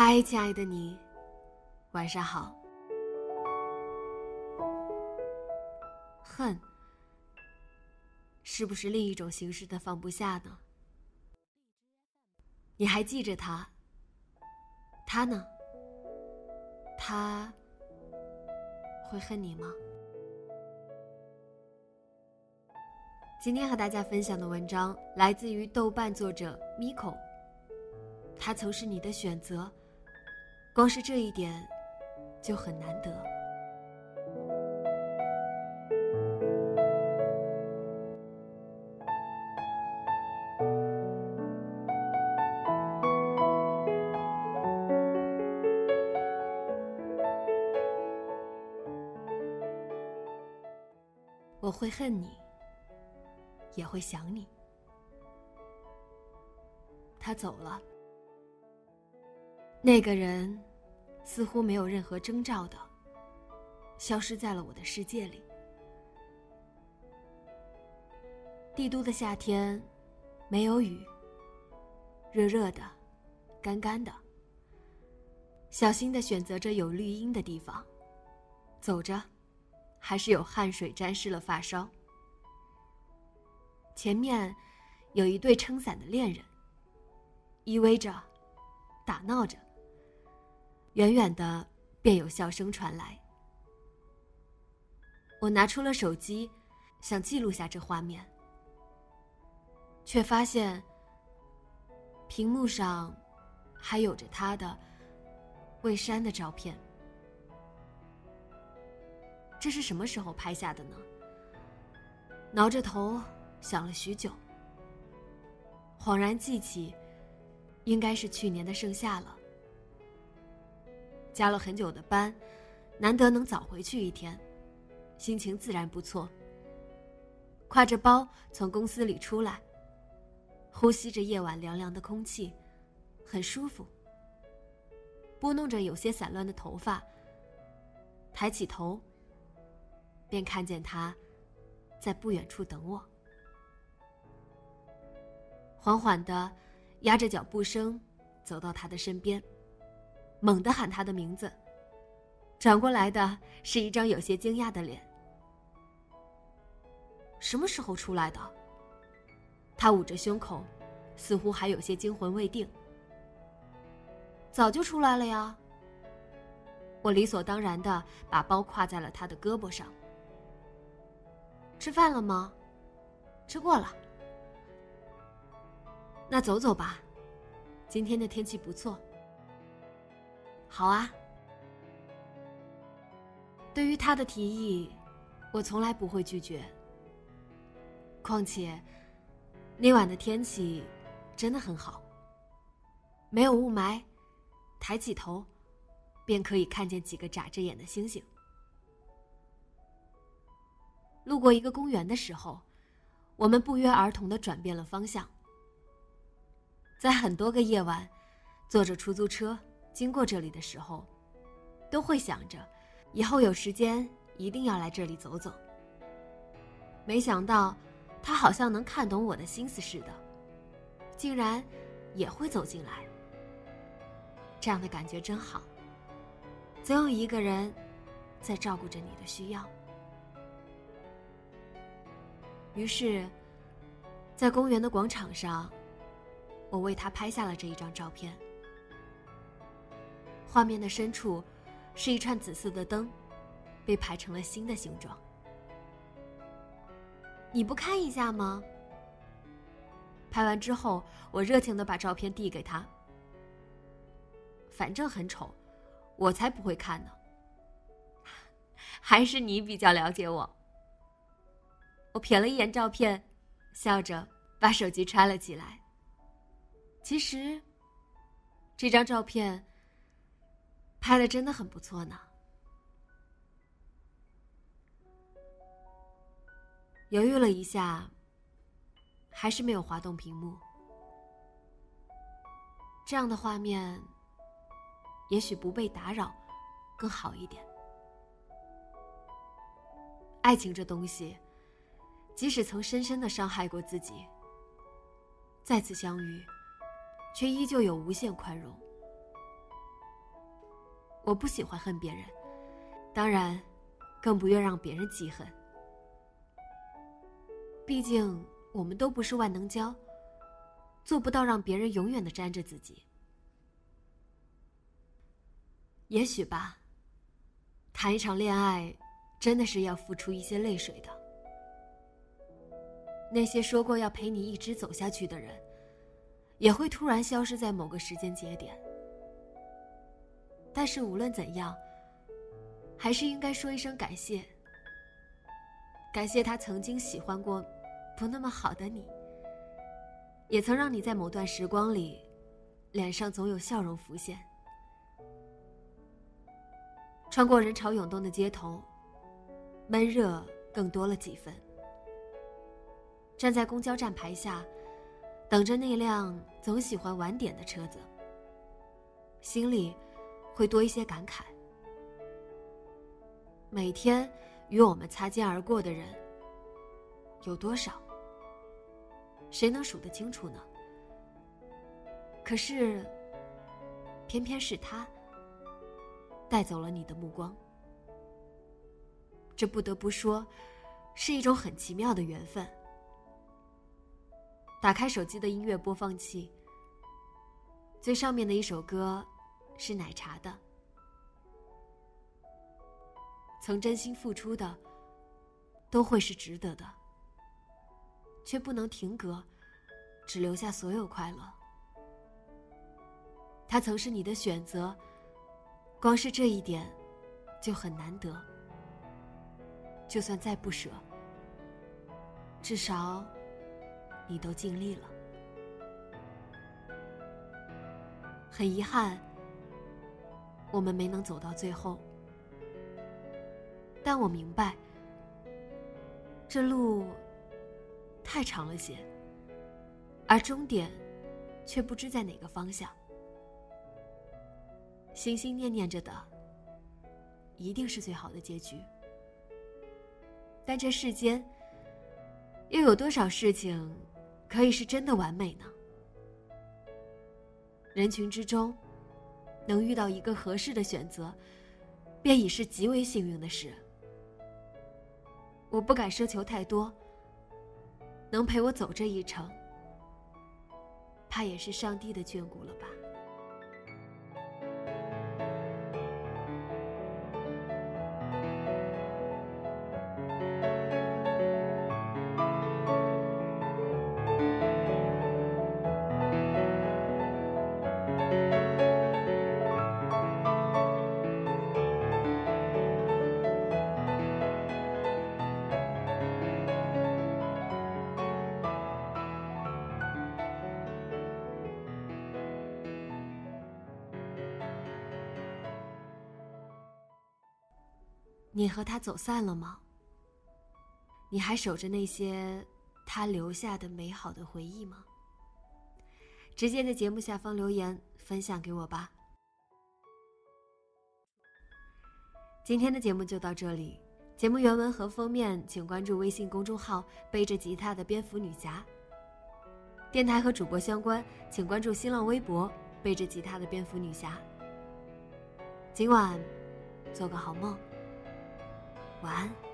嗨，亲爱的你，晚上好。恨，是不是另一种形式的放不下呢？你还记着他？他呢？他会恨你吗？今天和大家分享的文章来自于豆瓣作者 Miko。他曾是你的选择。光是这一点，就很难得。我会恨你，也会想你。他走了，那个人。似乎没有任何征兆的，消失在了我的世界里。帝都的夏天，没有雨，热热的，干干的。小心的选择着有绿荫的地方，走着，还是有汗水沾湿了发梢。前面有一对撑伞的恋人，依偎着，打闹着。远远的，便有笑声传来。我拿出了手机，想记录下这画面，却发现屏幕上还有着他的未删的照片。这是什么时候拍下的呢？挠着头想了许久，恍然记起，应该是去年的盛夏了。加了很久的班，难得能早回去一天，心情自然不错。挎着包从公司里出来，呼吸着夜晚凉凉的空气，很舒服。拨弄着有些散乱的头发，抬起头，便看见他，在不远处等我。缓缓的，压着脚步声，走到他的身边。猛地喊他的名字，转过来的是一张有些惊讶的脸。什么时候出来的？他捂着胸口，似乎还有些惊魂未定。早就出来了呀。我理所当然的把包挎在了他的胳膊上。吃饭了吗？吃过了。那走走吧，今天的天气不错。好啊。对于他的提议，我从来不会拒绝。况且，那晚的天气真的很好。没有雾霾，抬起头，便可以看见几个眨着眼的星星。路过一个公园的时候，我们不约而同的转变了方向。在很多个夜晚，坐着出租车。经过这里的时候，都会想着，以后有时间一定要来这里走走。没想到，他好像能看懂我的心思似的，竟然也会走进来。这样的感觉真好，总有一个人在照顾着你的需要。于是，在公园的广场上，我为他拍下了这一张照片。画面的深处，是一串紫色的灯，被排成了新的形状。你不看一下吗？拍完之后，我热情的把照片递给他。反正很丑，我才不会看呢。还是你比较了解我。我瞥了一眼照片，笑着把手机揣了起来。其实，这张照片拍的真的很不错呢。犹豫了一下，还是没有滑动屏幕。这样的画面。也许不被打扰，更好一点。爱情这东西，即使曾深深的伤害过自己，再次相遇，却依旧有无限宽容。我不喜欢恨别人，当然，更不愿让别人记恨。毕竟，我们都不是万能胶，做不到让别人永远的粘着自己。也许吧。谈一场恋爱，真的是要付出一些泪水的。那些说过要陪你一直走下去的人，也会突然消失在某个时间节点。但是无论怎样，还是应该说一声感谢。感谢他曾经喜欢过不那么好的你，也曾让你在某段时光里，脸上总有笑容浮现。穿过人潮涌动的街头，闷热更多了几分。站在公交站牌下，等着那辆总喜欢晚点的车子，心里会多一些感慨。每天与我们擦肩而过的人有多少？谁能数得清楚呢？可是，偏偏是他。带走了你的目光，这不得不说，是一种很奇妙的缘分。打开手机的音乐播放器，最上面的一首歌是奶茶的。曾真心付出的，都会是值得的，却不能停格，只留下所有快乐。他曾是你的选择。光是这一点，就很难得。就算再不舍，至少你都尽力了。很遗憾，我们没能走到最后。但我明白，这路太长了些，而终点却不知在哪个方向。心心念念着的，一定是最好的结局。但这世间，又有多少事情可以是真的完美呢？人群之中，能遇到一个合适的选择，便已是极为幸运的事。我不敢奢求太多，能陪我走这一程，怕也是上帝的眷顾了吧。你和他走散了吗？你还守着那些他留下的美好的回忆吗？直接在节目下方留言分享给我吧。今天的节目就到这里，节目原文和封面请关注微信公众号“背着吉他的蝙蝠女侠”。电台和主播相关，请关注新浪微博“背着吉他的蝙蝠女侠”。今晚，做个好梦。晚安。